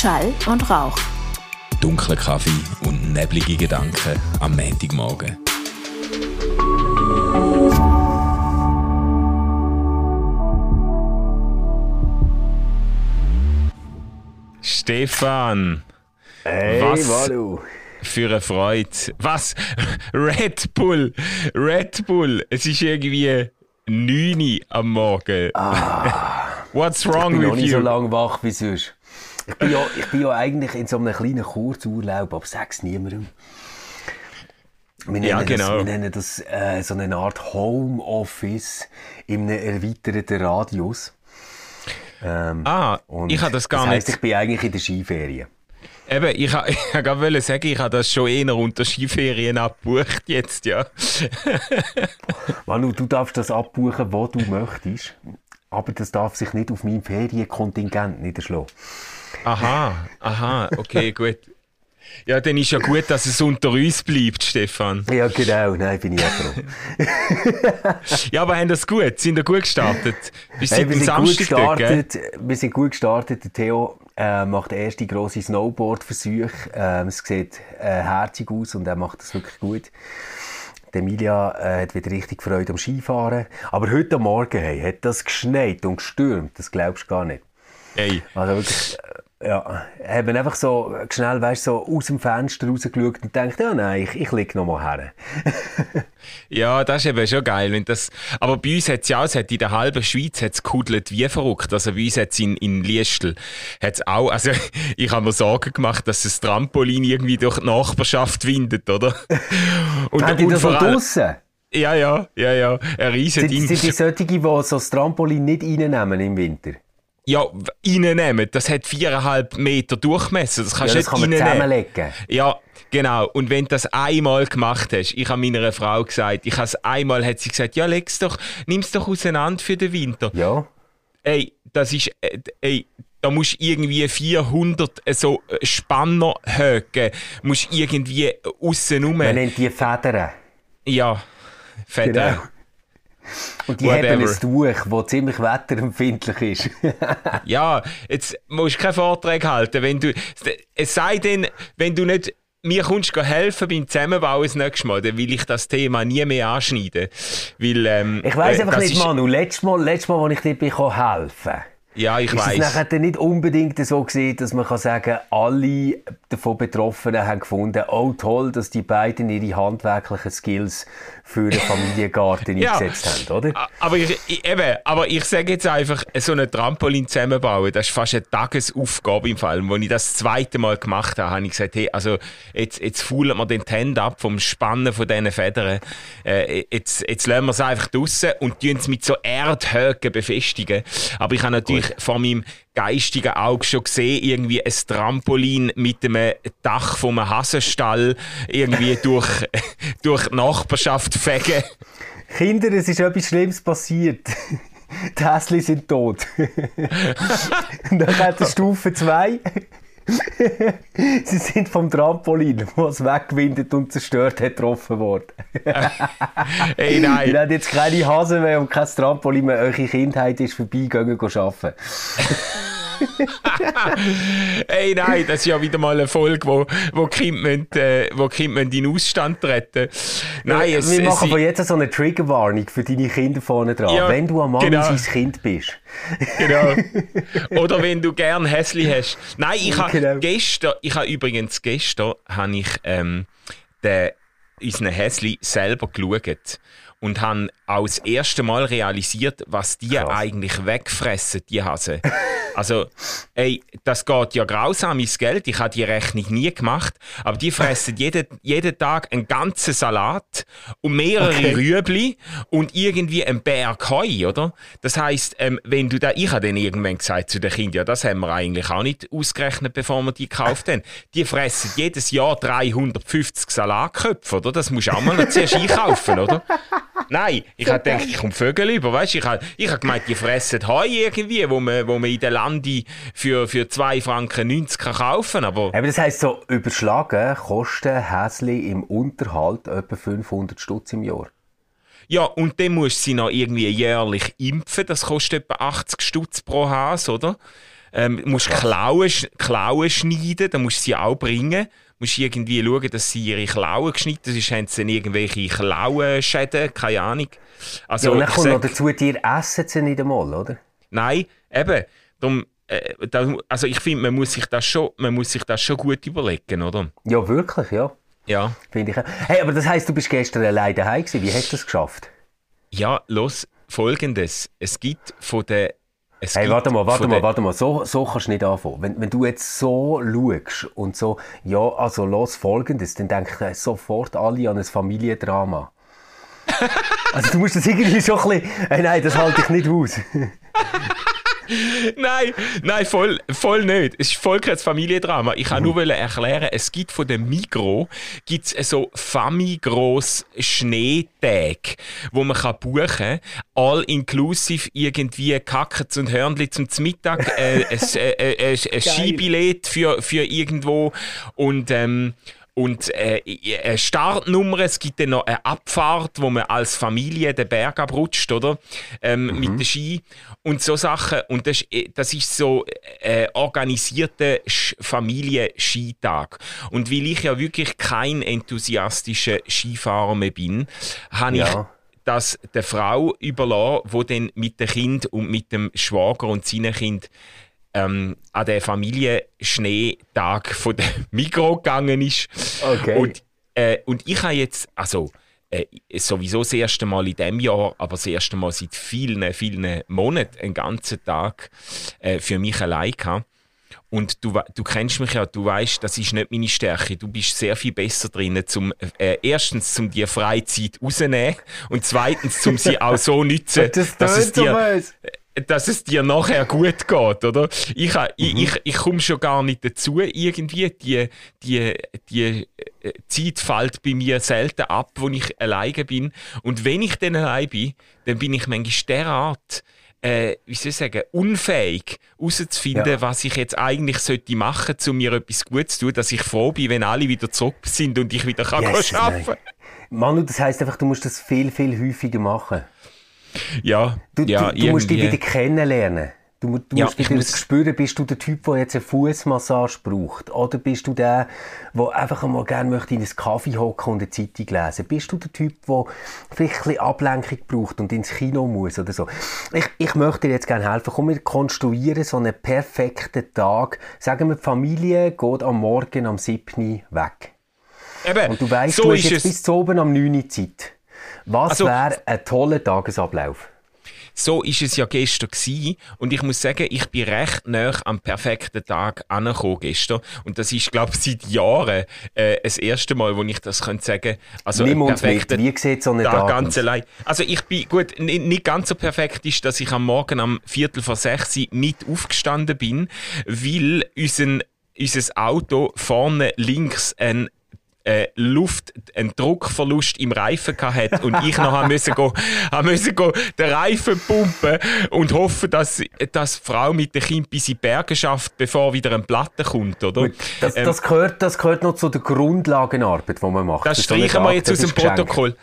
Schall und Rauch. Dunkler Kaffee und neblige Gedanken am Montagmorgen. Stefan! Hey, Was? Manu. Für eine Freude. Was? Red Bull! Red Bull! Es ist irgendwie 9 Uhr am Morgen. What's Ich wrong bin noch with nicht so you? lange wach wie sonst. Ich bin, ja, ich bin ja eigentlich in so einem kleinen Kurzurlaub, aber sag's niemandem. Wir nennen Ja, genau. Das, wir nennen das äh, so eine Art Homeoffice in einem erweiterten Radius. Ähm, Ah, und ich habe das gar das heisst, nicht. ich bin eigentlich in der Skiferien. Eben, ich wollte gerade sagen, ich habe das schon eher unter Skiferien abgebucht jetzt, ja. Manu, du darfst das abbuchen, wo du möchtest. Aber das darf sich nicht auf meinem Ferienkontingent niederschlagen. Aha, aha, okay, gut. Ja, dann ist ja gut, dass es unter uns bleibt, Stefan. Ja, genau. Nein, bin ich auch froh. Ja, aber haben das gut? Sind ihr gut gestartet? Bis Hey, wir, sind gut Samstag dort, gell? gestartet, wir sind gut gestartet. Der Theo äh, macht den ersten grossen Snowboard-Versuch. Ähm, es sieht äh, herzig aus und er macht das wirklich gut. Die Emilia äh, hat wieder richtig Freude am Skifahren. Aber heute Morgen hey, hat das geschneit und gestürmt. Das glaubst du gar nicht. Hey, Also wirklich, äh, ja, haben einfach so schnell, weißt, so aus dem Fenster rausgeschaut und gedacht, ja nein, ich, ich liege noch mal her. ja, das ist eben schon geil. Wenn das, aber bei uns hat es ja auch, hat in der halben Schweiz hat's gehudelt wie verrückt. Also bei uns hat es in, in Liestel hat's auch, also ich habe mir Sorgen gemacht, dass das Trampolin irgendwie durch die Nachbarschaft windet, oder? Und, Haben die das vor allem- draussen? Ja, ja, ja, ja, ein riesen Sind, sind die solche, die so das Trampolin nicht reinnehmen im Winter? Ja, reinnehmen, das hat viereinhalb Meter Durchmesser, das kannst Ja, du das kann man nicht reinnehmen. zusammenlegen. Ja, genau. Und wenn du das einmal gemacht hast, ich habe meiner Frau gesagt, ich habe es einmal, hat sie gesagt, ja, leg's doch, nimm's doch auseinander für den Winter. Ja. Ey, das ist, äh, ey, da musst du irgendwie 400 so äh, Spanner höken, musst irgendwie aussen rum. Man nennt die Federn. Ja, fett. Genau. Und die Whatever. haben ein Tuch, das ziemlich wetterempfindlich ist. Ja, jetzt musst du keinen Vortrag halten. Wenn du, es sei denn, wenn du nicht mir kommst du helfen beim Zusammenbau das nächste Mal, dann will ich das Thema nie mehr anschneiden. Weil, ähm, ich weiss äh, einfach nicht, ist- Manu, letztes Mal, letztes Mal, als ich dir bin, helfen Ja, ich ist es weiß. nachher dann nicht unbedingt so gewesen, dass man kann sagen alle davon Betroffenen haben gefunden, oh toll, dass die beiden ihre handwerklichen Skills für den Familiengarten Ja. eingesetzt haben, oder? Aber ich, eben, aber ich sage jetzt einfach, so einen Trampolin zusammenbauen, das ist fast eine Tagesaufgabe im Fall. Und als ich das zweite Mal gemacht habe, habe ich gesagt, hey, also jetzt, jetzt faulen wir den Hand ab vom Spannen von diesen Federn. Äh, jetzt, jetzt lassen wir es einfach draussen und tun es mit so Erdhöcken befestigen. Aber ich habe natürlich vor meinem geistigen Auge schon gesehen, irgendwie ein Trampolin mit einem Dach vom Hasenstall irgendwie durch, durch die Nachbarschaft fegen. Kinder, es ist etwas Schlimmes passiert. Die Häsli sind tot. Und dann hat Stufe 2. Sie sind vom Trampolin, was weggewindet und zerstört hat, getroffen worden. Ey, Ihr nein. habt jetzt keine Hasen mehr und kein Trampolin mehr. Eure Kindheit ist vorbei, gehen arbeiten. Ey, nein, das ist ja wieder mal eine Folge, wo, wo Kinder, müssen, äh, wo müssen in den Ausstand treten Nein, es, Wir machen von jetzt so eine Triggerwarnung für deine Kinder vorne dran. Ja, Wenn du am Mann genau. sein Kind bist. genau. Oder wenn du gern Häsli hast. Nein, ich habe Genau. gestern, ich habe übrigens gestern, habe ich ähm, den, unseren Häsli selber geschaut und habe auch das erste Mal realisiert, was die Krass. eigentlich wegfressen, die Hasen. Also, ey, das geht ja grausam ins Geld. Ich habe die Rechnung nie gemacht. Aber die fressen jeden, jeden Tag einen ganzen Salat und mehrere Okay. Rüebli und irgendwie einen Berg Heu, oder? Das heisst, ähm, wenn du da, ich habe dann irgendwann gesagt zu den Kindern, ja, das haben wir eigentlich auch nicht ausgerechnet, bevor wir die gekauft haben. Die fressen jedes Jahr 350 Salatköpfe, oder? Das musst du auch mal noch zuerst einkaufen, oder? Nein, ich habe gedacht, ich komme Vögel über, weißt? Ich habe ich hab gemeint, die fressen Heu irgendwie, wo man, wo man in der Landi für, für 2 Franken 90 kann kaufen, aber Aber das heisst so, überschlagen kosten Häsli im Unterhalt etwa 500 Stutz im Jahr. Ja, und dann musst du sie noch irgendwie jährlich impfen. Das kostet etwa 80 Stutz pro Hase, oder? Ähm, musst Klauen, Klauen schneiden, dann musst du sie auch bringen. Musst irgendwie schauen, dass sie ihre Klauen geschnitten sind, haben sie dann irgendwelche Klauenschäden, keine Ahnung. Also, ja, und dann kommt sag, noch dazu, dir essen sie nicht einmal, oder? Nein, eben. Darum, äh, da, also ich finde, man, muss sich das schon, man muss sich das schon gut überlegen, oder? Ja, wirklich, ja. Ja. Finde ich. Hey, aber das heisst, du bist gestern allein daheim gewesen. Wie hast du das geschafft? Ja, los, folgendes. Es gibt von der es hey, warte mal, warte mal, warte mal. So, so kannst du nicht anfangen. Wenn, wenn du jetzt so schaust und so, ja, also los folgendes, dann denken sofort alle an ein Familiendrama. also du musst das irgendwie so ein bisschen, hey, nein, das halte ich nicht aus. nein, nein, voll, voll nicht. Es ist voll kein Familiendrama. Ich kann mhm. nur erklären, es gibt von dem Migro gibt's so Famigros Schneetage, wo man kann buchen kann. All inclusive irgendwie Kackens und Hörnli zum Mittag, äh, ein, äh, äh, ein Skibillett für, für irgendwo und ähm, und äh, eine Startnummer, es gibt dann noch eine Abfahrt, wo man als Familie den Berg abrutscht, oder? Ähm, mhm. Mit den Ski und so Sachen. Und das, äh, das ist so äh, organisierter Familienskitag. Und weil ich ja wirklich kein enthusiastischer Skifahrer mehr bin, habe ja. ich das der Frau überlassen, die dann mit dem Kind und mit dem Schwager und seinen Kind ähm, an den Familienschneetag von der Mikro gegangen ist. Okay. Und, äh, und ich habe jetzt, also äh, sowieso das erste Mal in diesem Jahr, aber das erste Mal seit vielen, vielen Monaten einen ganzen Tag äh, für mich allein gehabt. Und du, du kennst mich ja, du weißt, das ist nicht meine Stärke. Du bist sehr viel besser drin, zum, äh, erstens zum dir Freizeit rausnehmen und zweitens zum sie auch so nützen, das dass es dir, dass es dir nachher gut geht, oder? Ich, mhm. ich, ich, komme schon gar nicht dazu, irgendwie. Die, die, die äh, Zeit fällt bei mir selten ab, wo ich alleine bin. Und wenn ich dann allein bin, dann bin ich manchmal derart, äh, wie soll ich sagen, unfähig herauszufinden, ja. was ich jetzt eigentlich sollte machen sollte, um mir etwas Gutes zu tun, dass ich froh bin, wenn alle wieder zurück sind und ich wieder kann yes, arbeiten kann. Manu, das heisst einfach, du musst das viel, viel häufiger machen. Ja, du, ja, du, du musst dich wieder kennenlernen. Du, du ja, musst wieder muss... spüren, bist du der Typ, der jetzt eine Fußmassage braucht? Oder bist du der, der einfach einmal gerne möchte in einen Kaffee hocken und eine Zeitung lesen? Bist du der Typ, der vielleicht ein bisschen Ablenkung braucht und ins Kino muss oder so? Ich, ich möchte dir jetzt gerne helfen. Komm, wir konstruieren so einen perfekten Tag. Sagen wir, die Familie geht am Morgen am 7. weg. Eben, und du weißt, so du hast jetzt es. bis zu oben am 9. Zeit. Was also, wäre ein toller Tagesablauf? So ist es ja gestern gewesen. Und ich muss sagen, ich bin recht nah am perfekten Tag angekommen gestern. Und das ist, glaube ich, seit Jahren äh, das erste Mal, wo ich das könnte sagen Also Nimm uns mit. Wie sieht so ein Tag, Tag ganz allein. Also ich bin, gut, nicht ganz so perfekt ist, dass ich am Morgen am Viertel vor sechs mit aufgestanden bin, weil unser unser Auto vorne links ein äh, Luft, einen Druckverlust im Reifen hat und ich noch müssen go, müssen go den Reifen pumpen und hoffen, dass, dass die Frau mit dem Kind bis in die Berge schafft, bevor wieder ein Platte kommt, oder? Das, ähm, das, gehört, das gehört noch zu der Grundlagenarbeit, die man macht. Das, das streichen wir jetzt aus dem Protokoll.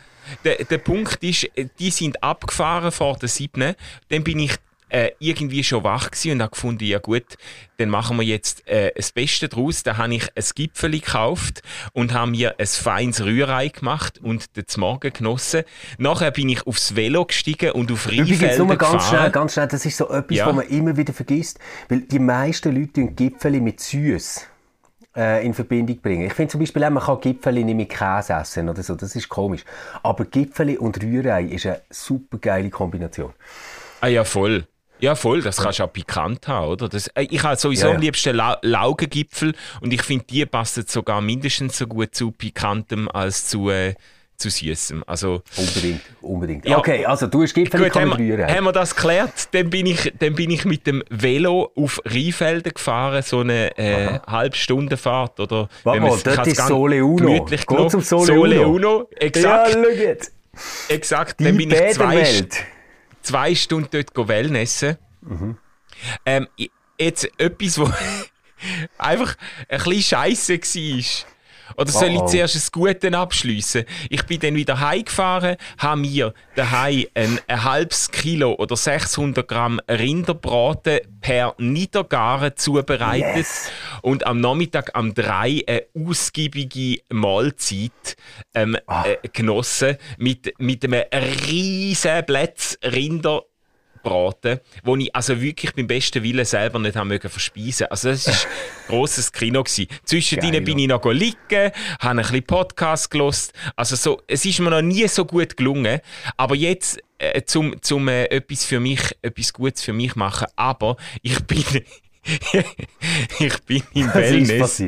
Der, der Punkt ist, die sind abgefahren vor der 7. Dann bin ich äh, irgendwie schon wach gewesen und habe gefunden, ja gut, dann machen wir jetzt äh, das Beste draus. Da habe ich ein Gipfel gekauft und habe mir ein feines Rührei gemacht und den Morgen genossen. Nachher bin ich aufs Velo gestiegen und auf Rheinfelder Übrigens, nur ganz gefahren. schnell, ganz schnell, das ist so etwas, ja. was man immer wieder vergisst, weil die meisten Leute tun Gipfel mit Süß äh, in Verbindung bringen. Ich finde zum Beispiel auch, man kann Gipfel nicht mit Käse essen oder so, das ist komisch. Aber Gipfel und Rührei ist eine super geile Kombination. Ah ja, voll. Ja, voll, das kannst du auch pikant haben, oder? Das, äh, ich habe sowieso ja, ja. am liebsten La Laugengipfel und ich finde, die passen sogar mindestens so gut zu Pikantem als zu, äh, zu Süßem. Also, unbedingt, unbedingt. Ja, okay, also du hast Gipfel gut, haben, wir, haben wir das geklärt? Dann bin, ich, dann bin ich mit dem Velo auf Rheinfelden gefahren, so eine äh, halbe Stunde Fahrt. Oder, Warte mal, das ist Sole Uno. Geht zum Sole, Sole Uno. Uno. Exakt. Ja. Exakt, Die dann bin ich zwei Welt zwei Stunden dort Wellnessen. Mhm. Ähm, jetzt etwas, wo einfach ein bisschen scheiße war. Oder soll ich zuerst das Gute abschliessen? Ich bin dann wieder heimgefahren, habe mir daheim ein, ein halbes Kilo oder 600 Gramm Rinderbraten per Niedergaren zubereitet yes. und am Nachmittag am 3 eine ausgiebige Mahlzeit ähm, ah. äh, genossen mit, mit einem riesen Blätz Rinder braten, wo ich also wirklich beim besten Willen selber nicht haben mögen verspeisen. Also das war ein grosses Kino gewesen. Zwischendrin bin ich noch liegen, habe ein bisschen Podcast gelost. Also so, es ist mir noch nie so gut gelungen. Aber jetzt äh, zum, zum äh, etwas für mich, etwas Gutes für mich machen. Aber ich bin ich bin im Wellness.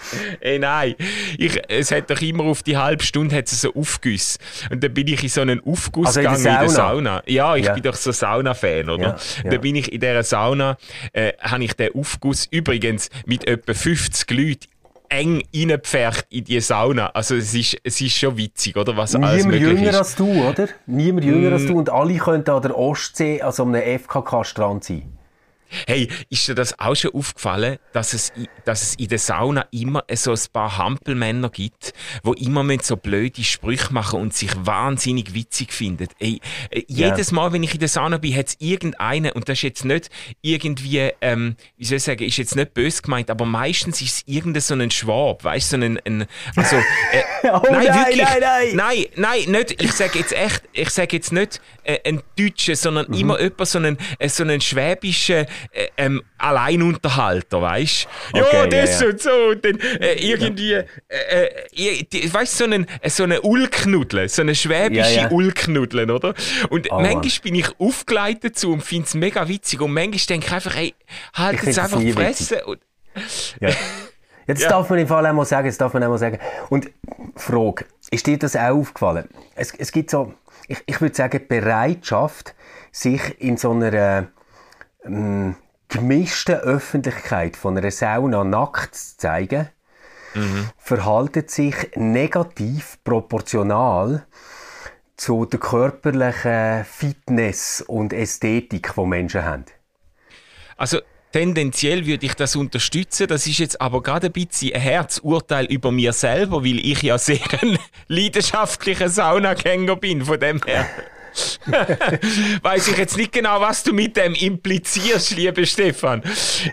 Ey, nein, ich, es hat doch immer auf die halbe Stunde hat es so Aufguss. Und dann bin ich in so einen Aufguss also gegangen in, in, der Sauna. Ja, ich ja. bin doch so Sauna-Fan, oder? Ja, ja. Dann bin ich in dieser Sauna, äh, habe ich den Aufguss übrigens mit etwa 50 Leuten eng reingepfercht in die Sauna. Also es ist, es ist schon witzig, oder? Was Niemand alles möglich jünger ist. als du, oder? Niemand jünger mm. als du und alle könnten an der Ostsee, also einem FKK-Strand sein. Hey, ist dir das auch schon aufgefallen, dass es, dass es in der Sauna immer so ein paar Hampelmänner gibt, die immer so blöde Sprüche machen und sich wahnsinnig witzig finden? Ey, äh, jedes Mal, wenn ich in der Sauna bin, hat es irgendeinen, und das ist jetzt nicht irgendwie, ähm, wie soll ich sagen, ist jetzt nicht böse gemeint, aber meistens ist es irgendein so ein Schwab, weißt du, so ein, ein also, äh, oh, nein, nein, wirklich, nein, nein, nein, nein, nicht, ich sage jetzt echt, ich sage jetzt nicht äh, ein Deutscher, sondern mhm. immer jemand, so einen, äh, so einen schwäbischen, ähm, Alleinunterhalter, weißt du? Okay, ja, das ja, ja. und so. Und dann äh, irgendwie, äh, äh, weißt du, so einen, äh, so eine Ulknudel, so eine schwäbische ja, ja. Ulknudel, oder? Und oh, manchmal bin ich aufgeleitet zu und finde es mega witzig. Und manchmal denke ich einfach, hey, halt jetzt einfach fressen. Und, ja. Jetzt ja. darf man im Fall einmal sagen, jetzt darf man einmal sagen. Und Frage, ist dir das auch aufgefallen? Es, es gibt so, ich, ich würde sagen, Bereitschaft, sich in so einer ähm, gemischten Öffentlichkeit von einer Sauna nackt zu zeigen, mhm. verhaltet sich negativ proportional zu der körperlichen Fitness und Ästhetik, die Menschen haben. Also tendenziell würde ich das unterstützen. Das ist jetzt aber gerade ein bisschen ein Herzurteil über mir selber, weil ich ja sehr ein leidenschaftlicher Saunagänger bin. Von dem her. Weiß ich jetzt nicht genau, was du mit dem implizierst, lieber Stefan.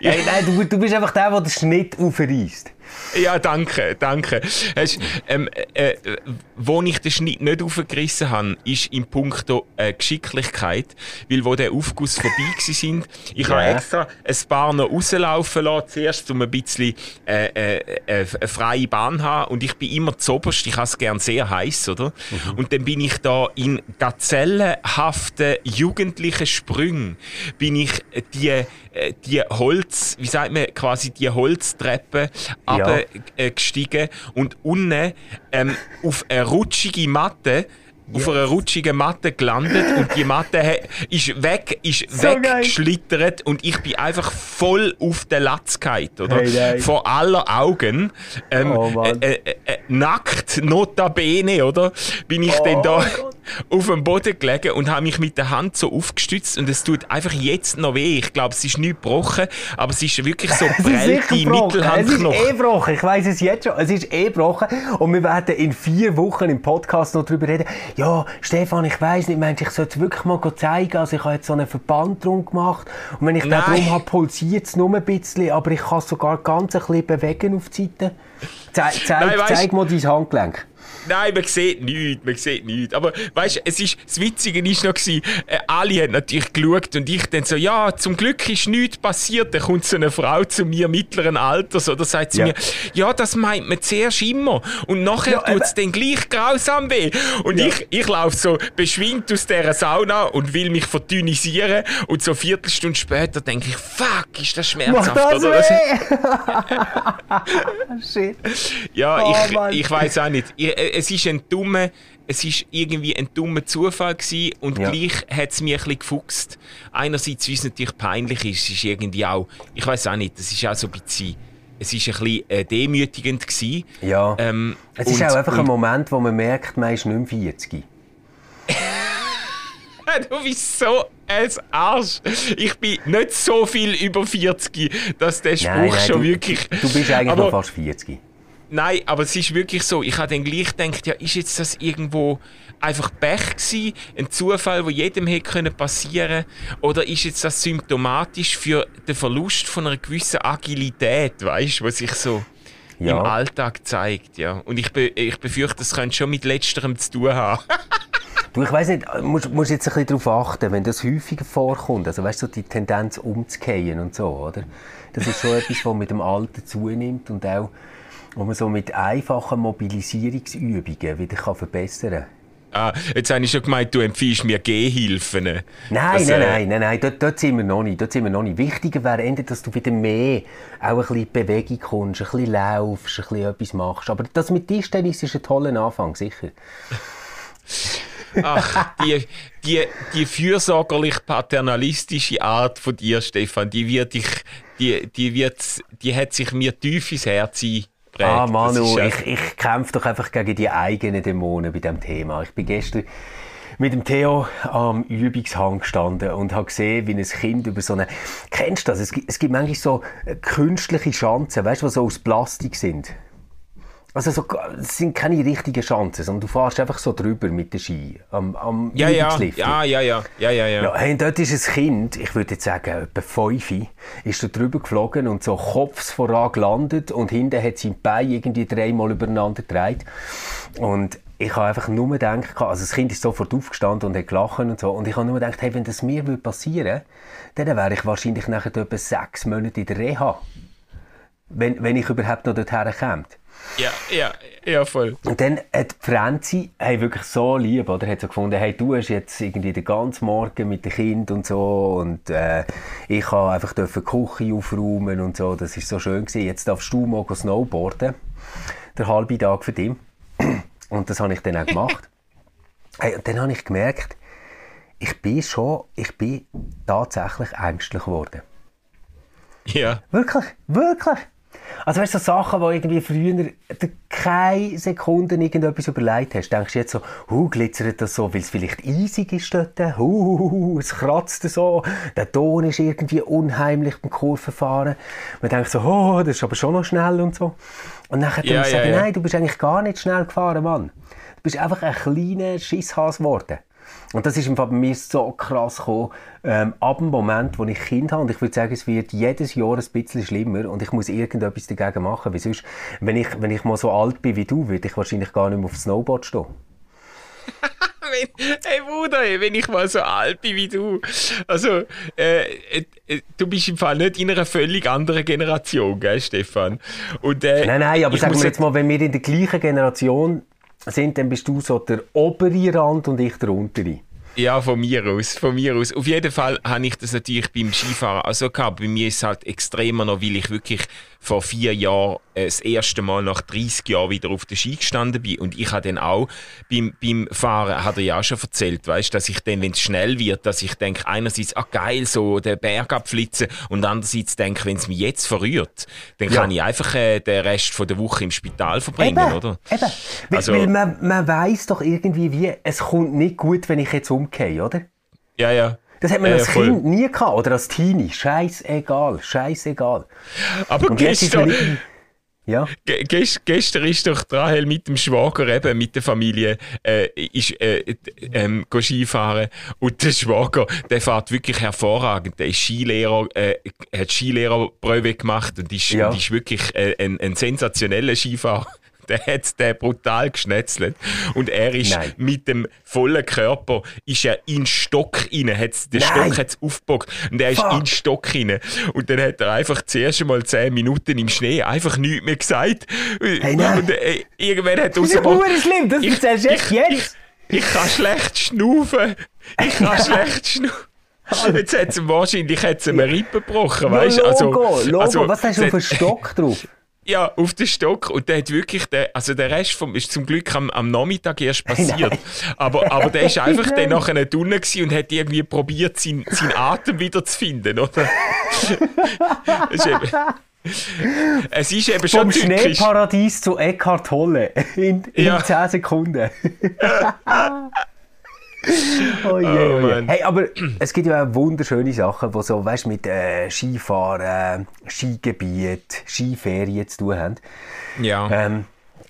Hey, nein, du, du bist einfach der, der den Schnitt aufreißt. Ja, danke, danke. Hast, ähm, äh, wo ich den Schnitt nicht aufgerissen habe, ist im Punkt äh, Geschicklichkeit, weil wo der Aufguss vorbei sind, ich yeah. habe extra ein paar noch rauslaufen lassen, zuerst um ein bisschen äh, äh, äh, eine freie Bahn zu haben und ich bin immer zoberst, ich habe es gerne sehr heiß, oder? Mhm. Und dann bin ich da in gazellenhaften jugendlichen Sprüngen, bin ich die, äh, die Holz, wie sagt man, quasi die Holztreppe ja. Äh, gestiegen und unten ähm, auf eine rutschige Matte auf yes. einer rutschigen Matte gelandet und die Matte ist weg, ist so weggeschlittert und ich bin einfach voll auf der Latz oder? Hey, Vor aller Augen. Ähm, oh, äh, äh, äh, nackt, notabene, oder? Bin ich oh, denn da auf dem Boden gelegen und habe mich mit der Hand so aufgestützt und es tut einfach jetzt noch weh. Ich glaube, es ist nicht gebrochen, aber es ist wirklich so prellte Mittelhandknochen. Es ist eh gebrochen, ich weiß es jetzt schon. Es ist eh gebrochen und wir werden in vier Wochen im Podcast noch darüber reden. Ja, Stefan, ich weiß nicht, Mensch, ich sollte es wirklich mal zeigen. Also ich habe jetzt so einen Verband drum gemacht und wenn ich Nein. da drum habe, pulsiert es nur ein bisschen, aber ich kann es sogar ganz ein bisschen bewegen auf die Seite. Ze zeig, Nein, zeig mal dein Handgelenk. Nein, man sieht nichts, man sieht nichts. Aber weißt, es ist, das Witzige war noch, gewesen, äh, alle haben natürlich geschaut und ich dann so, ja, zum Glück ist nichts passiert. Dann kommt so eine Frau zu mir mittleren Alters oder sagt zu ja. mir, ja, das meint man zuerst immer und nachher ja, tut es dann gleich grausam weh. Und ja. ich, ich laufe so beschwingt aus dieser Sauna und will mich verdünnisieren und so eine Viertelstunde später denke ich, fuck, ist das schmerzhaft. Macht das oder? Weh? Shit. Ja, oh, ich, ich weiß auch nicht. Ich, es ist ein dummer, es ist irgendwie ein dummer Zufall gewesen und ja. gleich hat es mich ein bisschen gefuchst. Einerseits, wie es natürlich peinlich ist, ist irgendwie auch, ich weiß auch nicht, das ist auch so ein bisschen, es ist ein bisschen äh, demütigend gewesen. Ja, ähm, es ist und, auch einfach ein Moment, wo man merkt, man ist nicht mehr 40. du bist so ein Arsch. Ich bin nicht so viel über 40, dass der Spruch nein, nein, schon du, wirklich... Du bist eigentlich aber, noch fast 40. Nein, aber es ist wirklich so. Ich habe dann gleich gedacht, ja, ist jetzt das irgendwo einfach Pech gewesen, ein Zufall, wo jedem hätte können passieren oder ist jetzt das symptomatisch für den Verlust von einer gewissen Agilität, weißt, was sich so ja. im Alltag zeigt, ja. Und ich, be ich befürchte, das könnte schon mit letzterem zu tun haben. du, ich weiß nicht, musst, musst jetzt ein bisschen darauf achten, wenn das häufiger vorkommt, also weißt du, so die Tendenz umzugehen und so, oder? Das ist schon etwas, was mit dem Alter zunimmt und auch wo man so mit einfachen Mobilisierungsübungen wieder kann verbessern kann. Ah, jetzt habe ich schon gemeint, du empfiehlst mir Gehhilfen. Nein, das, nein, äh... nein, nein, nein, dort, dort, sind wir noch nicht. Dort sind wir noch nicht. Wichtiger wäre dass du wieder mehr auch ein bisschen Bewegung kommst, ein bisschen laufst, ein bisschen etwas machst. Aber das mit Tischtennis ist ein toller Anfang, sicher. Ach, die, die, die fürsorgerlich-paternalistische Art von dir, Stefan, die wird dich, die, die wird, die hat sich mir tief ins Herz eingeprägt. Ah, Manu, ich, ich kämpfe doch einfach gegen die eigenen Dämonen bei diesem Thema. Ich bin gestern mit dem Theo am Übungshang gestanden und habe gesehen, wie ein Kind über so eine, kennst du das? Es gibt, es gibt manchmal so künstliche Schanzen, weißt du, die so aus Plastik sind. Also so, es sind keine richtigen Chancen, sondern du fährst einfach so drüber mit der Ski am, am ja, ja, ja, ja, ja, ja, ja, ja. hey, und dort ist ein Kind, ich würde jetzt sagen etwa fünf, ist da drüber geflogen und so kopfs voran gelandet und hinten hat sein Bein irgendwie dreimal übereinander gedreht. Und ich habe einfach nur gedacht, also das Kind ist sofort aufgestanden und hat gelacht und so. Und ich habe nur gedacht, hey, wenn das mir passieren würde, dann wäre ich wahrscheinlich nachher etwa sechs Monate in der Reha, wenn, wenn ich überhaupt noch dorthin käme. Ja, ja, ja, voll. Und dann hat Franzi hey, wirklich so lieb, oder? Hat so gefunden, hey, du hast jetzt irgendwie den ganzen Morgen mit dem Kind und so und äh, ich kann einfach die Küche aufräumen und so. Das ist so schön gewesen. Jetzt darfst du mal snowboarden. Der halbe Tag für dich. Und das habe ich dann auch gemacht. hey, und dann habe ich gemerkt, ich bin schon, ich bin tatsächlich ängstlich geworden. Ja. Wirklich, wirklich. Also weißt du, so Sachen, wo irgendwie früher keine Sekunden irgendetwas überlegt hast, denkst du jetzt so, hu, glitzert das so, weil es vielleicht eisig ist dort, hu, es kratzt so, der Ton ist irgendwie unheimlich beim Kurvenfahren. Man denkt so, oh, das ist aber schon noch schnell und so. Und dann ja, musst du sagen, ja. nein, du bist eigentlich gar nicht schnell gefahren, Mann. Du bist einfach ein kleiner Schisshas geworden. Und das ist bei mir so krass gekommen, ähm, ab dem Moment, wo ich Kind habe. Und ich würde sagen, es wird jedes Jahr ein bisschen schlimmer und ich muss irgendetwas dagegen machen. Weil sonst, wenn ich, wenn ich mal so alt bin wie du, würde ich wahrscheinlich gar nicht mehr auf Snowboard stehen. hey Bruder, wenn ich mal so alt bin wie du. Also, äh, äh, du bist im Fall nicht in einer völlig anderen Generation, gell, Stefan? Und, äh, nein, nein, aber sagen wir jetzt mal, wenn wir in der gleichen Generation sind, dann bist du so der obere Rand und ich der untere. Ja, von mir aus, von mir aus. Auf jeden Fall habe ich das natürlich beim Skifahren also gehabt. Bei mir ist es halt extremer noch, weil ich wirklich vor vier Jahren äh, das erste Mal nach 30 Jahren wieder auf der Ski gestanden bin. Und ich habe dann auch beim, beim Fahren, hat er ja auch schon erzählt, weißt, dass ich dann, wenn es schnell wird, dass ich denke, einerseits, ah geil, so den Berg abflitzen und andererseits denke, wenn es mich jetzt verrührt, dann ja. kann ich einfach äh, den Rest von der Woche im Spital verbringen, eben, oder? Eben. Also, weil man, man weiß doch irgendwie, wie, es kommt nicht gut, wenn ich jetzt umgehe, oder? Ja, ja. Das hat man ja, als voll. Kind nie gehabt. Oder als Teenie. Scheißegal. Scheißegal. Aber Und gestern, ja. Gest, gestern ist doch Rahel mit dem Schwager eben, mit der Familie, äh, ist, äh, ähm, Skifahren. Und der Schwager, der fährt wirklich hervorragend. Der ist Skilehrer, äh, hat Skilehrerprüfe gemacht und ist, ja. und ist wirklich äh, ein, ein sensationeller Skifahrer der hat den brutal geschnetzelt. Und er ist Nein. mit dem vollen Körper ist er in Stock rein. Hat's, den Nein. Stock hat es aufgebockt. Und er ist Fuck. in Stock rein. Und dann hat er einfach zuerst einmal zehn Minuten im Schnee einfach nichts mehr gesagt. Hey. Und äh, irgendwann hat er Das ist ja schlimm, das erzählst du jetzt. Ich, ich, ich kann schlecht schnaufen. Ich kann schlecht schnaufen. Jetzt hat es wahrscheinlich hat's ihm Rippen gebrochen, weißt du? Also, Logo, also, was hast du dem Stock drauf? Ja, auf den Stock. Und der hat wirklich, den, also der Rest vom, ist zum Glück am, am Nachmittag erst passiert. aber, aber der ist einfach dann nachher unten und hat irgendwie probiert, seinen, seinen Atem wieder zu finden, oder? ist eben, es ist eben schon Vom Schneeparadies zu Eckhart Tolle in, in ja. 10 Sekunden. oh je, oh, oh je. Hey, aber es gibt ja auch wunderschöne Sachen, die so, weißt, mit äh, Skifahren, Skigebiet, Skiferien zu tun haben. Ja. Ähm,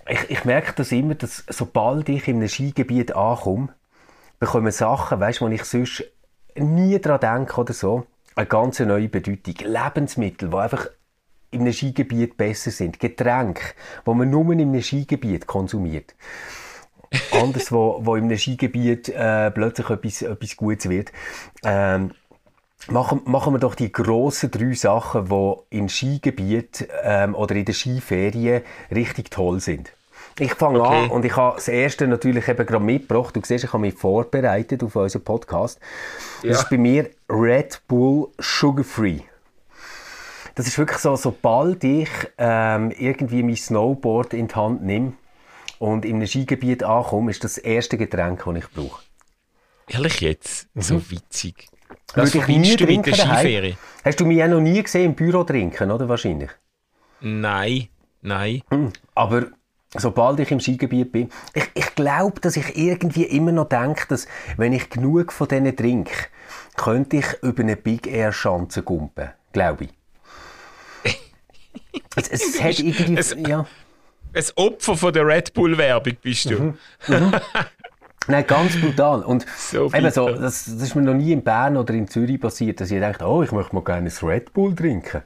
ich, ich merke das immer, dass sobald ich in einem Skigebiet ankomme, bekomme ich Sachen, weißt, wo ich sonst nie daran denke oder so, eine ganz neue Bedeutung. Lebensmittel, die einfach in einem Skigebiet besser sind. Getränke, die man nur in einem Skigebiet konsumiert. Anders, wo, wo in einem Skigebiet äh, plötzlich etwas, etwas Gutes wird. Ähm, machen, machen wir doch die grossen drei Sachen, die im Skigebiet ähm, oder in den Skiferien richtig toll sind. Ich fange okay. an und ich habe das erste natürlich eben gerade mitgebracht. Du siehst, ich habe mich vorbereitet auf unseren Podcast. Ja. Das ist bei mir Red Bull Sugar Free. Das ist wirklich so, sobald ich ähm, irgendwie mein Snowboard in die Hand nehme und in einem Skigebiet ankomme, ist das, das erste Getränk, das ich brauche. Ehrlich jetzt? Mhm. So witzig. Das Würde ich nie du mit der Skiferie? Hast du mich auch noch nie gesehen im Büro trinken, oder wahrscheinlich? Nein, nein. Mhm. Aber sobald ich im Skigebiet bin, ich, ich glaube, dass ich irgendwie immer noch denke, dass wenn ich genug von denen trinke, könnte ich über eine Big Air Schanze gumpen. Glaube ich. es, es hat irgendwie, ja. Ein Opfer von der Red Bull Werbung bist du. Mhm. Mhm. Nein, ganz brutal. Und so eben so, das, das ist mir noch nie in Bern oder in Zürich passiert, dass ich denke, oh, ich möchte mal gerne ein Red Bull trinken.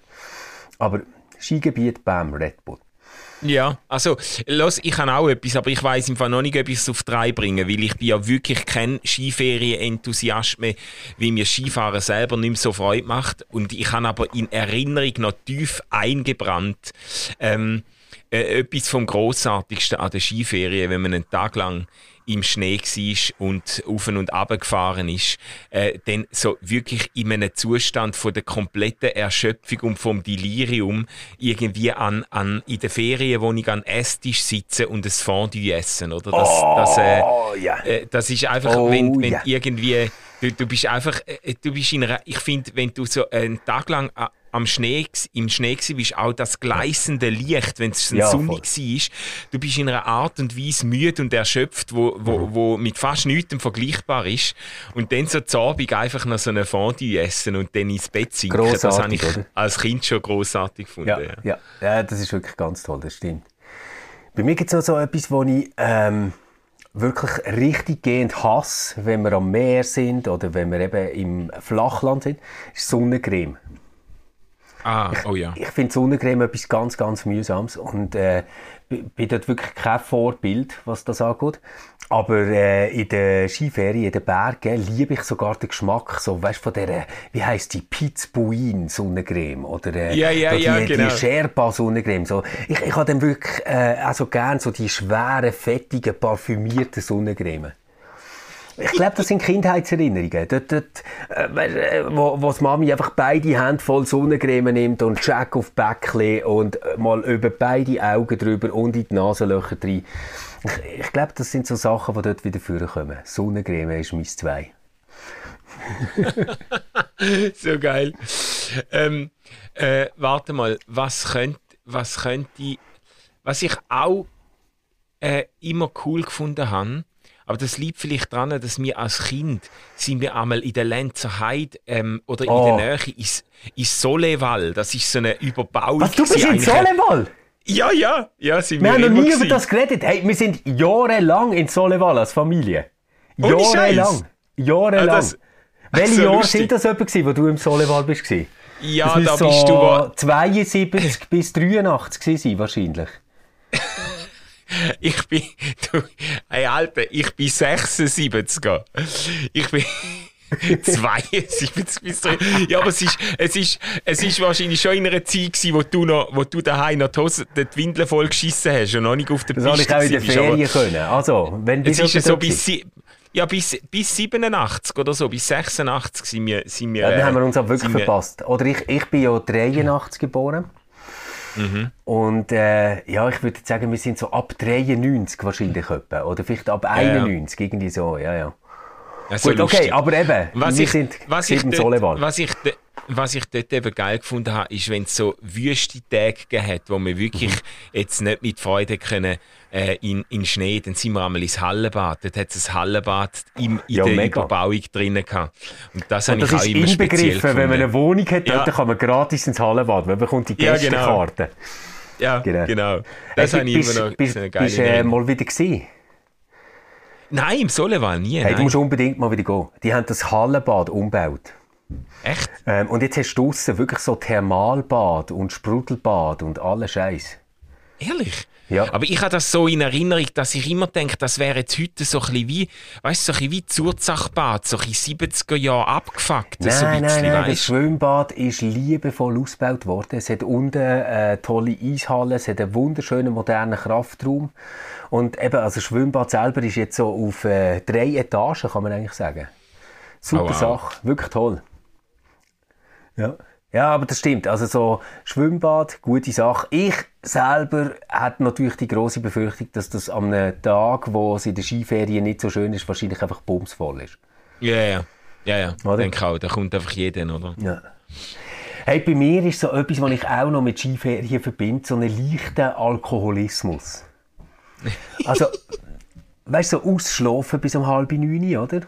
Aber Skigebiet, bam, Red Bull. Ja, also, los, ich habe auch etwas, aber ich weiß im Fall noch nicht, ob ich es auf drei bringen, weil ich bin ja wirklich kein Skiferien-Enthusiast mehr, wie mir Skifahren selber nicht mehr so Freude macht. Und ich habe aber in Erinnerung noch tief eingebrannt, ähm, äh, etwas vom Grossartigsten an der Skiferien, wenn man einen Tag lang im Schnee war und auf und ab gefahren ist, äh, dann so wirklich in einem Zustand von der kompletten Erschöpfung und vom Delirium irgendwie an, an in der Ferienwohnung an Esstisch sitzen und ein Fondue essen, oder? Das, oh, das, äh, yeah. äh, das ist einfach, oh, wenn, wenn yeah. irgendwie du, du bist einfach, äh, du bist in einer, ich finde, wenn du so einen Tag lang am Schnee, im Schnee bist, auch das gleißende Licht, wenn es ja, sonnig war, du bist in einer Art und Weise müde und erschöpft, wo, wo, mhm. wo mit fast nichts vergleichbar ist. Und dann so zu Abend einfach noch so eine Fondue essen und dann ins Bett sinken, grossartig, das habe ich oder? als Kind schon großartig gefunden. Ja, ja. ja, das ist wirklich ganz toll, das stimmt. Bei mir gibt es auch so etwas, wo ich... Ähm wirklich richtig gehend Hass, wenn wir am Meer sind oder wenn wir eben im Flachland sind, ist Sonnencreme. Ah, oh ja. Ich, ich finde Sonnencreme etwas ganz, ganz mühsames und äh, bin dort wirklich kein Vorbild, was das angeht. Aber äh, in den Skiferien, in den Bergen, liebe ich sogar den Geschmack, so, weißt, von der, wie heisst die, Pitzbuin Sonnencreme oder äh, ja, ja, die, ja, genau. die Sherpa Sonnencreme. So. Ich, ich habe dann wirklich äh, also gern so die schweren, fettigen, parfümierten Sonnencreme. Ich glaube, das sind Kindheitserinnerungen. Dort, dort, äh, wo, wo die Mami einfach beide Hände voll Sonnencreme nimmt und Jack auf Bäckchen und mal über beide Augen drüber und in die Nasenlöcher rein. Ich, ich glaube, das sind so Sachen, die dort wieder vorkommen. Sonnencreme ist mein zwei. so geil. Ähm, äh, warte mal, was könnte, was könnte, was ich auch äh, immer cool gefunden habe, aber das liegt vielleicht daran, dass wir als Kind sind wir einmal in der Lenzer Heide ähm, oder oh. in der oh. Nähe ist, ist Soleval. Das ist so eine Überbauung. Was, du bist in Soleval? Ja, ja, ja, sind wir Wir haben noch nie über das geredet. Hey, wir sind jahrelang in Soleval als Familie. Jahrelang. Jahrelang. Ja, das, Welche so Jahre lustig. sind das etwa, wo du im Soleval bist? Ja, da so bist du... 72 bis 83 sein, wahrscheinlich. Ich bin, du, hey Alter, ich bin 76 Ich bin 72 bis 3. Ja, aber es ist, es ist, es ist wahrscheinlich schon in einer Zeit gewesen, wo du noch, wo du daheim noch die, Hose, die Windeln voll geschissen hast und noch nicht auf der Piste Das habe ich auch in der Ferien können. Also, wenn es ist so bis, ja, bis, bis 87 oder so, bis 86 sind wir, sind wir, ja, dann haben wir uns auch wirklich verpasst. Oder ich, ich bin ja 83 geboren. Mhm. Und äh, ja, ich würde sagen, wir sind so ab 93 wahrscheinlich etwa. Oder vielleicht ab 91, ja. irgendwie so, ja, ja. ja so Gut, okay, aber eben, was wir ich, sind was ich, Soleval. Was ich, was ich dort eben geil gefunden habe, ist, wenn es so wüste Tage gegeben hat, wo wir wirklich mhm. jetzt nicht mit Freude können äh, in, in Schnee, dann sind wir einmal ins Hallenbad. Dort hat es ein Hallenbad im, in ja, der mega. Überbauung drinnen gehabt. Und das habe ich auch immer speziell gefunden. Wenn man eine Wohnung hat, ja. dort kann man gratis ins Hallenbad. Man bekommt die Gästekarte. Ja, genau. Ja, genau. Das hey, habe ich bist, immer noch bist, eine geile Bist du äh, mal wieder gesehen? Nein, im Soleval nie. Hey, du musst unbedingt mal wieder gehen. Die haben das Hallenbad umgebaut. Echt? Ähm, und jetzt hast du draussen wirklich so Thermalbad und Sprudelbad und alles Scheiß. Ehrlich? Ja. Aber ich habe das so in Erinnerung, dass ich immer denke, das wäre jetzt heute so ein bisschen wie, weißt du, so ein bisschen wie Zurzachbad, so in 70er Jahren abgefuckt. Nein, so nein, nein, weißt? das Schwimmbad ist liebevoll ausgebaut worden. Es hat unten eine äh, tolle Eishalle, es hat einen wunderschönen modernen Kraftraum. Und eben, also das Schwimmbad selber ist jetzt so auf äh, drei Etagen, kann man eigentlich sagen. Super oh, wow. Sache, wirklich toll. Ja. Ja, aber das stimmt. Also so Schwimmbad, gute Sache. Ich selber hätte natürlich die große Befürchtung, dass das am Tag, wo es in der Skiferien nicht so schön ist, wahrscheinlich einfach bumsvoll ist. Ja, ja. Ja, ja. Ich denke auch. Da kommt einfach jeder, oder? Ja. Hey, bei mir ist so etwas, was ich auch noch mit Skiferien verbinde, so einen leichten Alkoholismus. Also, weißt du, so ausschlafen bis um halb neun, oder?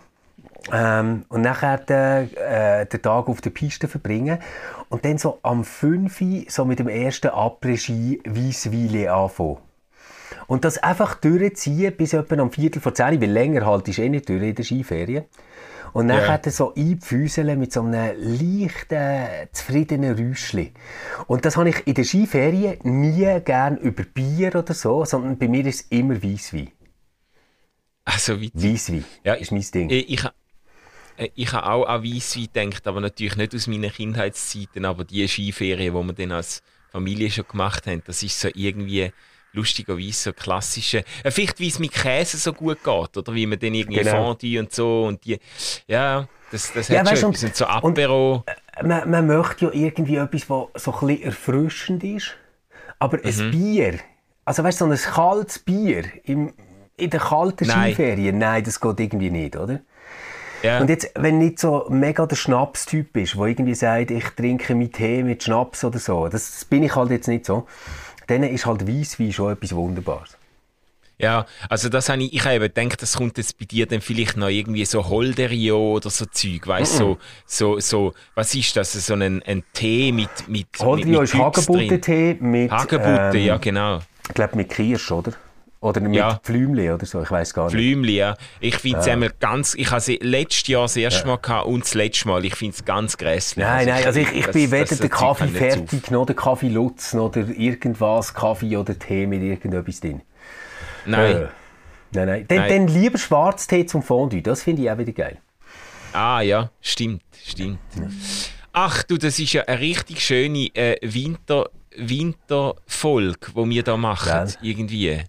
Ähm, und nachher den, äh, den Tag auf der Piste verbringen. Und dann so am 5 Uhr, so mit dem ersten Après-Ski Weissweile anfangen. Und das einfach durchziehen bis etwa am Viertel vor 10 weil länger halt ist eh nicht durch in der Skiferien. Und dann yeah. so einpfüseln mit so einem leichten, zufriedenen Räuschli. Und das habe ich in der Skiferien nie gern über Bier oder so, sondern bei mir ist es immer Weisswein. Also Weisswein ja, ist mein Ding. Ich, ich, ich habe auch an Weisswein gedacht, aber natürlich nicht aus meinen Kindheitszeiten, aber die Skiferien, die wir dann als Familie schon gemacht haben, das ist so irgendwie lustigerweise so klassische, äh, vielleicht wie es mit Käse so gut geht, oder wie man dann irgendwie genau. Fondue und so und die, ja, das, das ja, hat schon etwas, und so Apero. Und, äh, man, man möchte ja irgendwie etwas, was so ein bisschen erfrischend ist, aber mhm. ein Bier, also weißt du, so ein kaltes Bier im, in der kalten Skiferien, nein, das geht irgendwie nicht, oder? Yeah. Und jetzt, wenn nicht so mega der Schnaps-Typ bist, der irgendwie sagt, ich trinke mit Tee mit Schnaps oder so, das bin ich halt jetzt nicht so, dann ist halt Weisswein schon etwas Wunderbares. Ja, also das habe ich, ich habe eben gedacht, das kommt jetzt bei dir dann vielleicht noch irgendwie so Holderio oder so Zeug, weißt du, mm -mm. so, so, so, was ist das, so ein, ein Tee mit, mit, Holderio mit, mit ist Hagebutte-Tee mit... Hagebutte, ähm, ja genau. Ich glaube mit Kirsch, oder? Oder mit ja. Pflümli oder so, ich weiß gar nicht. Pflümli, ja. Ich finde es ja. ganz, ich habe sie letztes Jahr das erste. Mal gehabt und das letzte Mal. Ich finde es ganz grässlich. Nein, nein, also ich, ich das, bin weder der Kaffee fertig, noch der Kaffee Lutz, noch der irgendwas, Kaffee oder Tee mit irgendetwas drin. Nein. Äh, nein, nein. Dann, dann lieber Schwarztee zum Fondue, das finde ich auch wieder geil. Ah ja, stimmt, stimmt. Ach du, das ist ja eine richtig schöne äh, Winter, Winterfolge, die wir da machen, ja. irgendwie.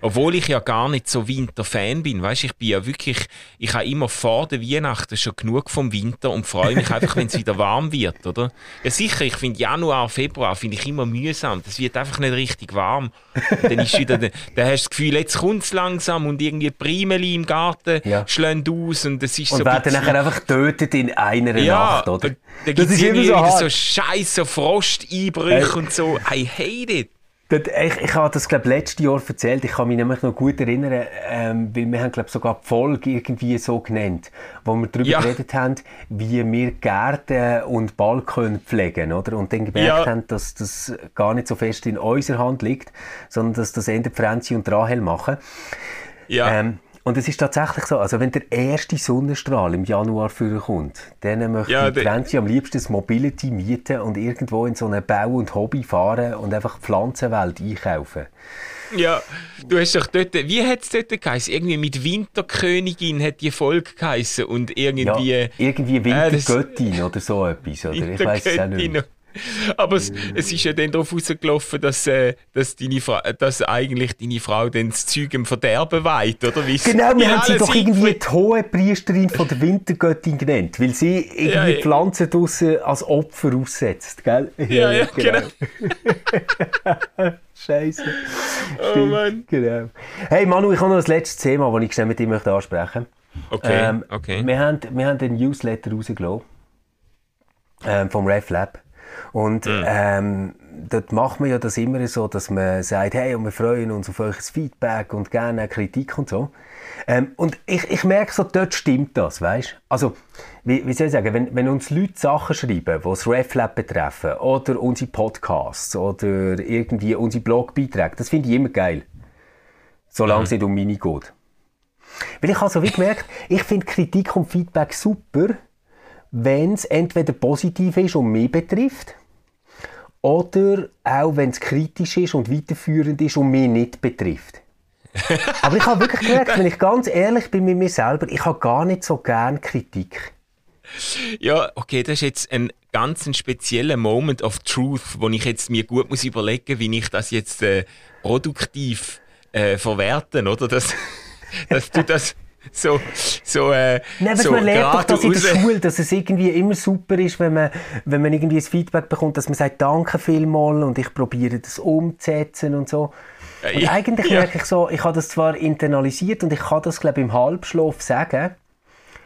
Obwohl ich ja gar nicht so Winterfan bin. Weißt, ich bin ja wirklich, ich habe immer vor der Weihnachten schon genug vom Winter und freue mich einfach, wenn es wieder warm wird, oder? Ja sicher, ich finde Januar, Februar finde ich immer mühsam. Das wird einfach nicht richtig warm. Und dann ist wieder, dann hast du das Gefühl, jetzt kommt es langsam und irgendwie Primeli im Garten ja. schlagen aus und es ist und so. Und werden nachher einfach getötet in einer ja, Nacht, oder? Da gibt es immer so, so scheiße Frosteinbrüche und so. I hate it. Ich, ich habe das glaube letztes Jahr erzählt. Ich kann mich nämlich noch gut erinnern, ähm, weil wir haben glaube sogar die Folge irgendwie so genannt, wo wir darüber ja. geredet haben, wie wir Gärten und Balkone pflegen, oder? Und dann gemerkt ja. haben, dass das gar nicht so fest in unserer Hand liegt, sondern dass das Ende Franzi und Rahel machen. Ja. Ähm, und es ist tatsächlich so, also wenn der erste Sonnenstrahl im Januar vorkommt, dann möchte ja, Franzi am liebsten das Mobility mieten und irgendwo in so eine Bau- und Hobby fahren und einfach die Pflanzenwelt einkaufen. Ja, du hast doch dort, wie hat es dort geheißen? Irgendwie mit Winterkönigin hat die Folge geheißen und irgendwie... Ja, irgendwie Wintergöttin äh, oder so etwas, oder? Ich weiß es auch nicht. Aber es, es ist ja dann darauf rausgelaufen, dass, äh, dass, deine Fra dass eigentlich deine Frau dann das Zeug im Verderben weiht, oder? Wie genau, wir haben sie doch irgendwie die hohe Priesterin von der Wintergöttin genannt, weil sie irgendwie ja, ja. Pflanzen draussen als Opfer aussetzt, gell? Ja, ja, genau. genau. Scheiße. Oh Mann. Genau. Hey Manu, ich habe noch das letzte Thema, das ich schnell mit dir ansprechen möchte. Okay, ähm, okay. Wir haben, wir haben den Newsletter rausgelassen. ähm, vom RefLab. Und mhm. ähm, dort macht man ja das immer so, dass man sagt, hey, und wir freuen uns auf euer Feedback und gerne Kritik und so. Ähm, und ich, ich merke so, dort stimmt das, weißt? Also, wie, wie soll ich sagen, wenn, wenn uns Leute Sachen schreiben, die das RefLab betreffen, oder unsere Podcasts, oder irgendwie unsere Blogbeiträge, das finde ich immer geil. Solange mhm. es nicht um meine geht. Weil ich habe so wie gemerkt, ich finde Kritik und Feedback super, wenn es entweder positiv ist und mich betrifft, oder auch wenn es kritisch ist und weiterführend ist und mich nicht betrifft. Aber ich habe wirklich gemerkt, wenn ich ganz ehrlich bin mit mir selber, ich habe gar nicht so gern Kritik. Ja, okay, das ist jetzt ein ganz ein spezieller Moment of Truth, wo ich jetzt mir gut muss überlegen, wie ich das jetzt äh, produktiv äh, verwerten, oder? Dass, dass du das so, so, äh, Nein, so man lernt doch das in der Schule, dass es irgendwie immer super ist, wenn man, wenn man irgendwie ein Feedback bekommt, dass man sagt, danke vielmals und ich probiere das umzusetzen und so. Und ja, eigentlich ja. merke ich so, ich habe das zwar internalisiert und ich kann das, glaube ich, im Halbschlaf sagen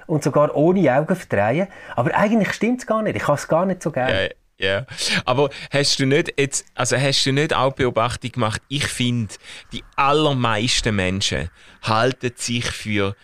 und sogar ohne Augen verdrehen, aber eigentlich stimmt es gar nicht. Ich habe es gar nicht so gerne. Ja, ja, aber hast du nicht jetzt, also hast du nicht auch Beobachtung gemacht? Ich finde, die allermeisten Menschen halten sich für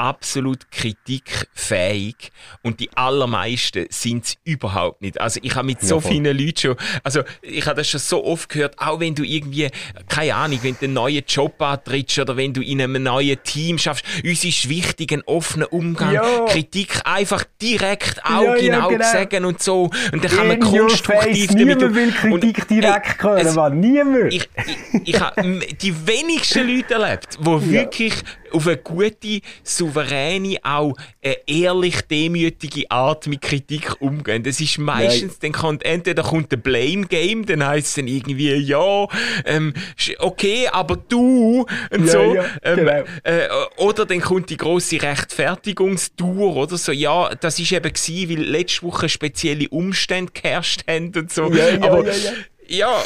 absolut kritikfähig und die allermeisten sind es überhaupt nicht. Also ich habe mit so ja, vielen Leuten schon, also ich habe das schon so oft gehört, auch wenn du irgendwie, keine Ahnung, wenn du einen neuen Job antrittst oder wenn du in einem neuen Team schaffst, uns ist wichtig ein offener Umgang, ja. Kritik einfach direkt auch ja, genau, sagen und so und dann kann man konstruktiv damit... Niemand will Kritik und, direkt hören, niemand! Ich, ich, ich habe die wenigsten Leute erlebt, die wirklich auf eine gute, souveräne, auch eine ehrlich demütige Art mit Kritik umgehen. Das ist meistens, Nein. dann kommt, entweder kommt der Blame Game, dann heisst es dann irgendwie, ja, ähm, okay, aber du, und ja, so. Ja, ähm, genau. äh, oder dann kommt die grosse Rechtfertigungstour, oder so, ja, das ist eben gewesen, weil letzte Woche spezielle Umstände geherrscht haben und so. Ja, aber, ja,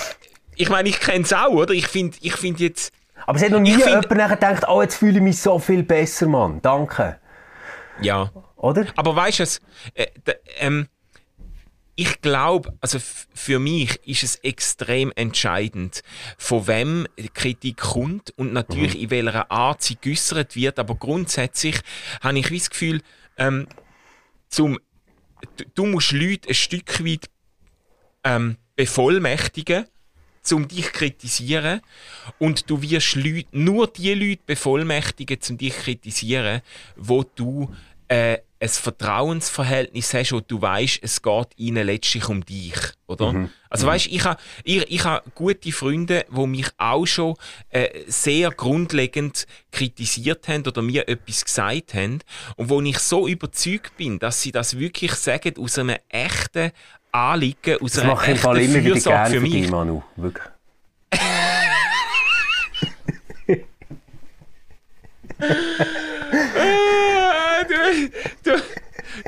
ich meine, ich kenne es auch, oder? Ich finde ich find jetzt, aber es hat noch nie find... jemand nachher gedacht, oh, jetzt fühle ich mich so viel besser, Mann. Danke. Ja. Oder? Aber weißt du, äh, ähm, ich glaube, also für mich ist es extrem entscheidend, von wem Kritik kommt und natürlich mhm. in welcher Art sie geäußert wird. Aber grundsätzlich habe ich das Gefühl, ähm, zum, du, du musst Leute ein Stück weit ähm, bevollmächtigen, um dich zu kritisieren. Und du wirst Leute, nur die Leute bevollmächtigen, um dich zu kritisieren, wo du äh, ein Vertrauensverhältnis hast und du weißt, es geht ihnen letztlich um dich, oder? Mhm. Also mhm. weißt, ich habe ich, ich ha gute Freunde, die mich auch schon äh, sehr grundlegend kritisiert haben oder mir etwas gesagt haben und wo ich so überzeugt bin, dass sie das wirklich sagen aus einem echten Anliegen, aus das einer mache ich immer wieder gerne für mich. Dich, Manu. Wirklich. du, du,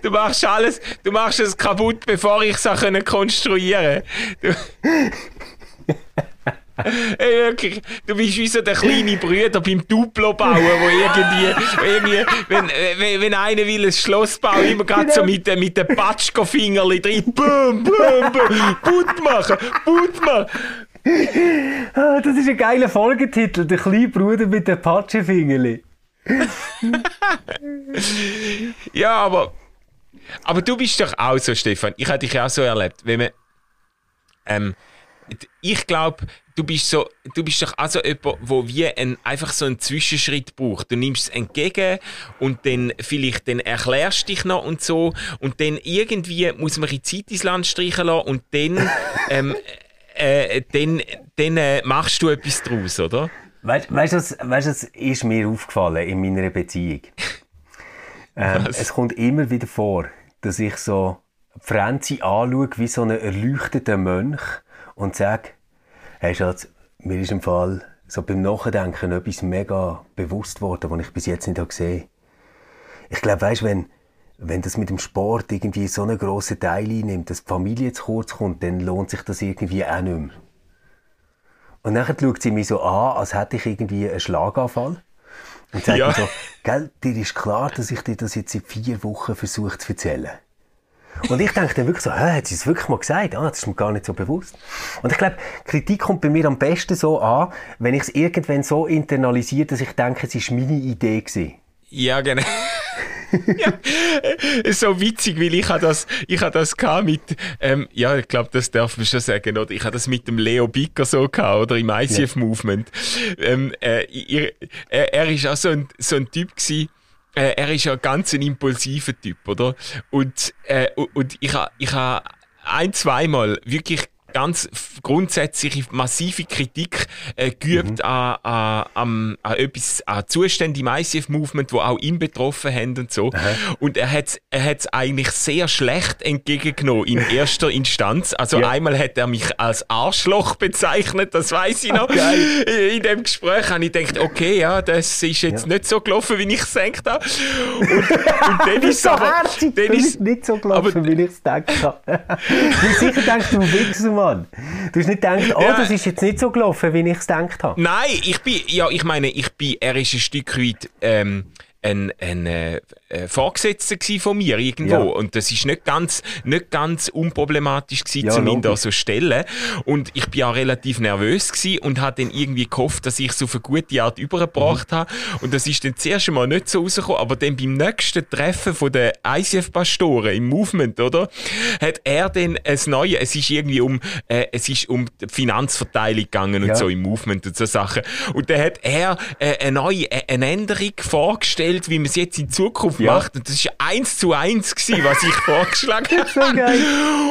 du, machst alles, du machst es kaputt, bevor ich es konstruieren kann. Hey, wirklich, du bist wie so der kleine Bruder beim Duplo bauen, wo irgendwie, irgendwie wenn, wenn, wenn einer will ein Schloss bauen, immer gerade so mit, mit den Patschko-Fingerli drin, bum, bum, bum, Put machen, Put machen. Ah, das ist ein geiler Folgetitel, der kleine Bruder mit den Patschenfingerli. ja, aber, aber du bist doch auch so, Stefan. Ich habe dich auch so erlebt. Wenn man, ähm, ich glaube, du bist so, du bist doch auch so jemand, wo wie ein, einfach so einen Zwischenschritt braucht. Du nimmst es entgegen und dann vielleicht dann erklärst dich noch und so und dann irgendwie muss man die Zeit ins Land streichen lassen und dann, ähm, äh, dann, dann äh, machst du etwas draus, oder? Weißt du, weißt, es ist mir aufgefallen in meiner Beziehung. Ähm, es kommt immer wieder vor, dass ich so Franzi anschaue wie so einen erleuchteten Mönch und sage, hey Schatz, mir ist im Fall so beim Nachdenken etwas mega bewusst worden, was ich bis jetzt nicht gesehen habe. Ich glaube, weißt, wenn, wenn das mit dem Sport irgendwie so einen grossen Teil einnimmt, dass die Familie zu kurz kommt, dann lohnt sich das irgendwie auch nicht mehr. Und dann schaut sie mich so an, als hätte ich irgendwie einen Schlaganfall. Und sagt ja. mir so, gell, dir ist klar, dass ich dir das jetzt in vier Wochen versuche zu erzählen. Und ich denke dann wirklich so, hä, hat sie es wirklich mal gesagt? Ah, das ist mir gar nicht so bewusst. Und ich glaube, Kritik kommt bei mir am besten so an, wenn ich es irgendwann so internalisiere, dass ich denke, es war meine Idee gewesen. Ja, genau. ja, ist so witzig, weil ich das, ich habe das mit, ähm, ja, ich glaube, das darf man schon sagen, oder? Ich habe das mit dem Leo Bicker so gehabt, oder im ICF. Movement. Ähm, äh, ihr, er, er ist auch so ein, so ein Typ gewesen, äh, er ist ja ganz ein impulsiver Typ, oder? Und, äh, und ich habe ich ha ein, zweimal wirklich ganz grundsätzliche massive Kritik äh, geübt mhm. an, an, an, an etwas, an Zustände im ICF-Movement, wo auch ihn betroffen haben und so. Aha. Und er hat er hat's eigentlich sehr schlecht entgegengenommen in erster Instanz. Also ja. einmal hat er mich als Arschloch bezeichnet, das weiß ich noch. Okay. In dem Gespräch habe ich gedacht, okay, ja, das ist jetzt ja. nicht so gelaufen, wie ich es gedacht habe. Und, und dann ist so aber, dann ist nicht so gelaufen, aber, wie ich es gedacht habe. du sicher denkst, du Wichser, Mann. Du hast nicht gedacht, oh, das ist jetzt nicht so gelaufen, wie ich es gedacht habe. Nein, ich bin, ja, ich meine, ich bin, er ist ein Stück weit, ähm, ein, ein äh, äh, Vorgesetzter von mir irgendwo. Ja. Und das ist nicht ganz, nicht ganz unproblematisch gewesen, ja, um ihn da so stellen. Und ich bin auch relativ nervös gewesen und habe dann irgendwie gehofft, dass ich es auf eine gute Art übergebracht mhm. habe. Und das ist dann zuerst einmal nicht so rausgekommen. Aber dann beim nächsten Treffen von den ICF-Pastoren im Movement, oder? Hat er dann ein neues, es ist irgendwie um, äh, es ist um die Finanzverteilung gegangen und ja. so im Movement und so Sachen. Und dann hat er äh, eine neue, äh, eine Änderung vorgestellt, wie man es jetzt in Zukunft ja. macht. Und das war eins zu eins, gewesen, was ich vorgeschlagen habe. so geil.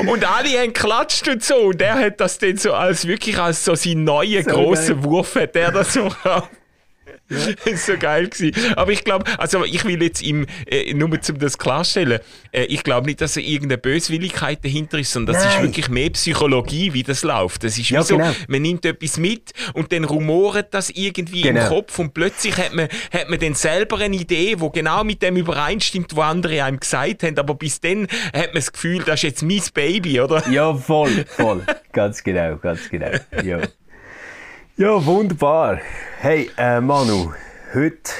Und alle haben geklatscht und so. Und er hat das dann so als wirklich als so seinen neuen so grossen Wurf, hat er das so ja. das ist so geil gewesen. Aber ich glaube, also ich will jetzt ihm, äh, nur um das klarstellen, äh, ich glaube nicht, dass er irgendeine Böswilligkeit dahinter ist, sondern das Nein. ist wirklich mehr Psychologie, wie das läuft. Das ist ja, wie so, genau. man nimmt etwas mit und dann rumort das irgendwie genau. im Kopf und plötzlich hat man, hat man dann selber eine Idee, die genau mit dem übereinstimmt, was andere einem gesagt haben, aber bis dann hat man das Gefühl, das ist jetzt mein Baby, oder? Ja, voll, voll. ganz genau, ganz genau. Ja. Ja, wunderbar. Hey, äh, Manu, heute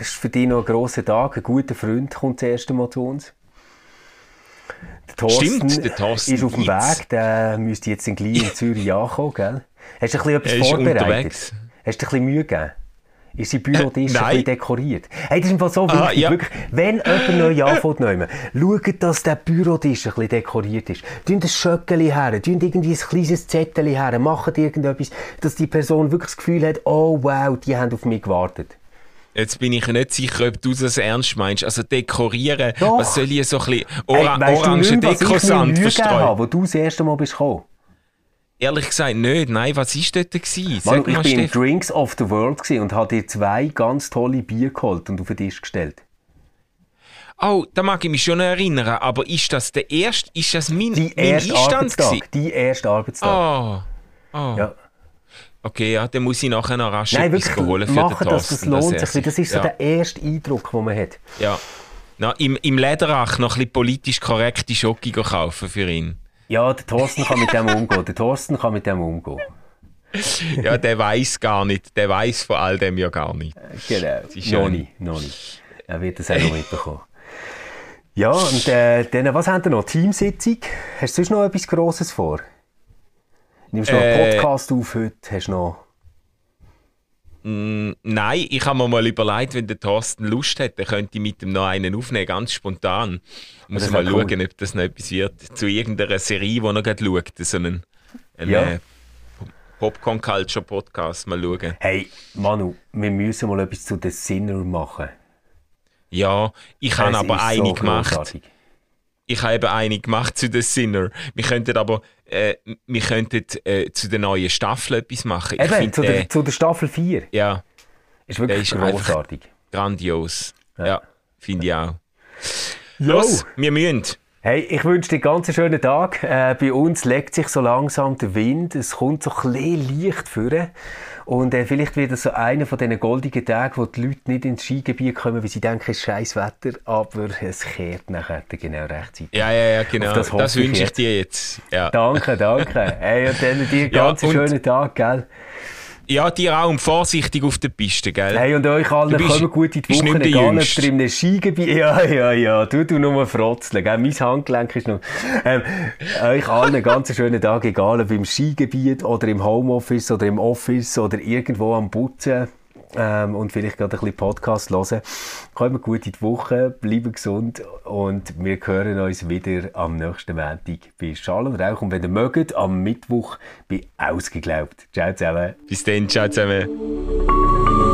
ist für dich noch ein grosser Tag. Ein guter Freund kommt das erste Mal zu uns. Der Thorsten, Stimmt, der Thorsten ist auf dem Weg. Der müsste jetzt in gleich in Zürich ankommen, gell? Hast du ein bisschen etwas vorbereitet? Unterwegs. Hast du ein bisschen Mühe gegeben? Ist sein Bürotisch äh, ein bisschen dekoriert? Hey, das ist einfach so wichtig. ja. wirklich, wenn jemand neu anfängt, nehmen, schaut, dass der Bürotisch ein bisschen dekoriert ist. Tun ein Schöckeli her, tun irgendwie ein kleines Zettel her, machen irgendetwas, dass die Person wirklich das Gefühl hat, oh wow, die haben auf mich gewartet. Jetzt bin ich nicht sicher, ob du das ernst meinst. Also dekorieren, Doch. was soll ich so ein bisschen Ora hey, orange Dekosand verstreuen? wo du das erste Mal bist gekommen? Ehrlich gesagt nicht. Nein, was war dort? Gewesen? Manu, ich war im Drinks of the World und habe dir zwei ganz tolle Bier geholt und auf den Tisch gestellt. Oh, da mag ich mich schon erinnern, aber ist das der erste, ist das mein, die mein erste Einstand Die erste Arbeitstag. Oh. oh. Ja. Okay, ja, dann muss ich nachher noch rasch Nein, etwas holen für machen, den Thorsten. Das, das lohnt sich, das ist so ja. der erste Eindruck, den man hat. Ja. Na, im, Im Lederach noch ein bisschen politisch korrekte Schocke kaufen für ihn. Ja, der Thorsten kann mit dem umgehen. Der Thorsten kann mit dem umgehen. ja, der weiß gar nicht. Der weiß von all dem ja gar nicht. Genau. Noch nicht, noch nicht. Er wird das auch noch mitbekommen. Ja, und äh, dann, was haben wir noch? Teamsitzung? Hast du sonst noch etwas Grosses vor? Nimmst du noch einen äh, Podcast auf heute? Hast du noch... Mm, nein, ich habe mir mal überlegt, wenn der Thorsten Lust dann könnte ich mit ihm noch einen aufnehmen, ganz spontan. Muss mal cool. schauen, ob das noch etwas wird. Zu irgendeiner Serie, die er gerade schaut. So einen, einen ja. Äh, Popcorn Culture Podcast. Mal schauen. Hey, Manu, wir müssen mal etwas zu The Sinner machen. Ja, ich habe aber eine so gemacht. Großartig. Ich habe eben eine gemacht zu The Sinner. Wir könnten aber äh, wir könnten äh, zu der neuen Staffel etwas machen. Eben, find, zu, der, äh, zu der Staffel 4. Ja. Ist wirklich ist großartig. Grandios. Ja, ja finde ich auch. Los, wir müssen. Hey, ich wünsche dir einen ganz schönen Tag. Äh, bei uns legt sich so langsam der Wind. Es kommt so ein bisschen Licht vor. Und äh, vielleicht wird es so einer von diesen goldigen Tagen, wo die Leute nicht ins Skigebiet kommen, weil sie denken, es ist scheiß Wetter, aber es kehrt nachher genau rechtzeitig. Ja, ja, ja, genau. Auf das, das wünsche ich dir jetzt. Ja. Danke, danke. hey, und dann dir einen ganz ja, schönen Tag, gell? Ja, dir auch und vorsichtig auf der Piste, gell? Hey, und euch allen kommen gut in die Woche, egal ob ihr einem Skigebiet... Ja, ja, ja, du, du nur frotzeln, gell? Mein Handgelenk ist noch... Ähm, euch allen einen ganz schönen Tag, egal ob im Skigebiet oder im Homeoffice oder im Office oder irgendwo am Putzen ähm, und vielleicht gerade ein bisschen Podcast hören. Kommt gut in die Woche, bleiben gesund und wir hören uns wieder am nächsten Montag bei Schall und Rauch und wenn ihr mögt, am Mittwoch bei Ausgeglaubt. Ciao zusammen. Bis dann, ciao zusammen.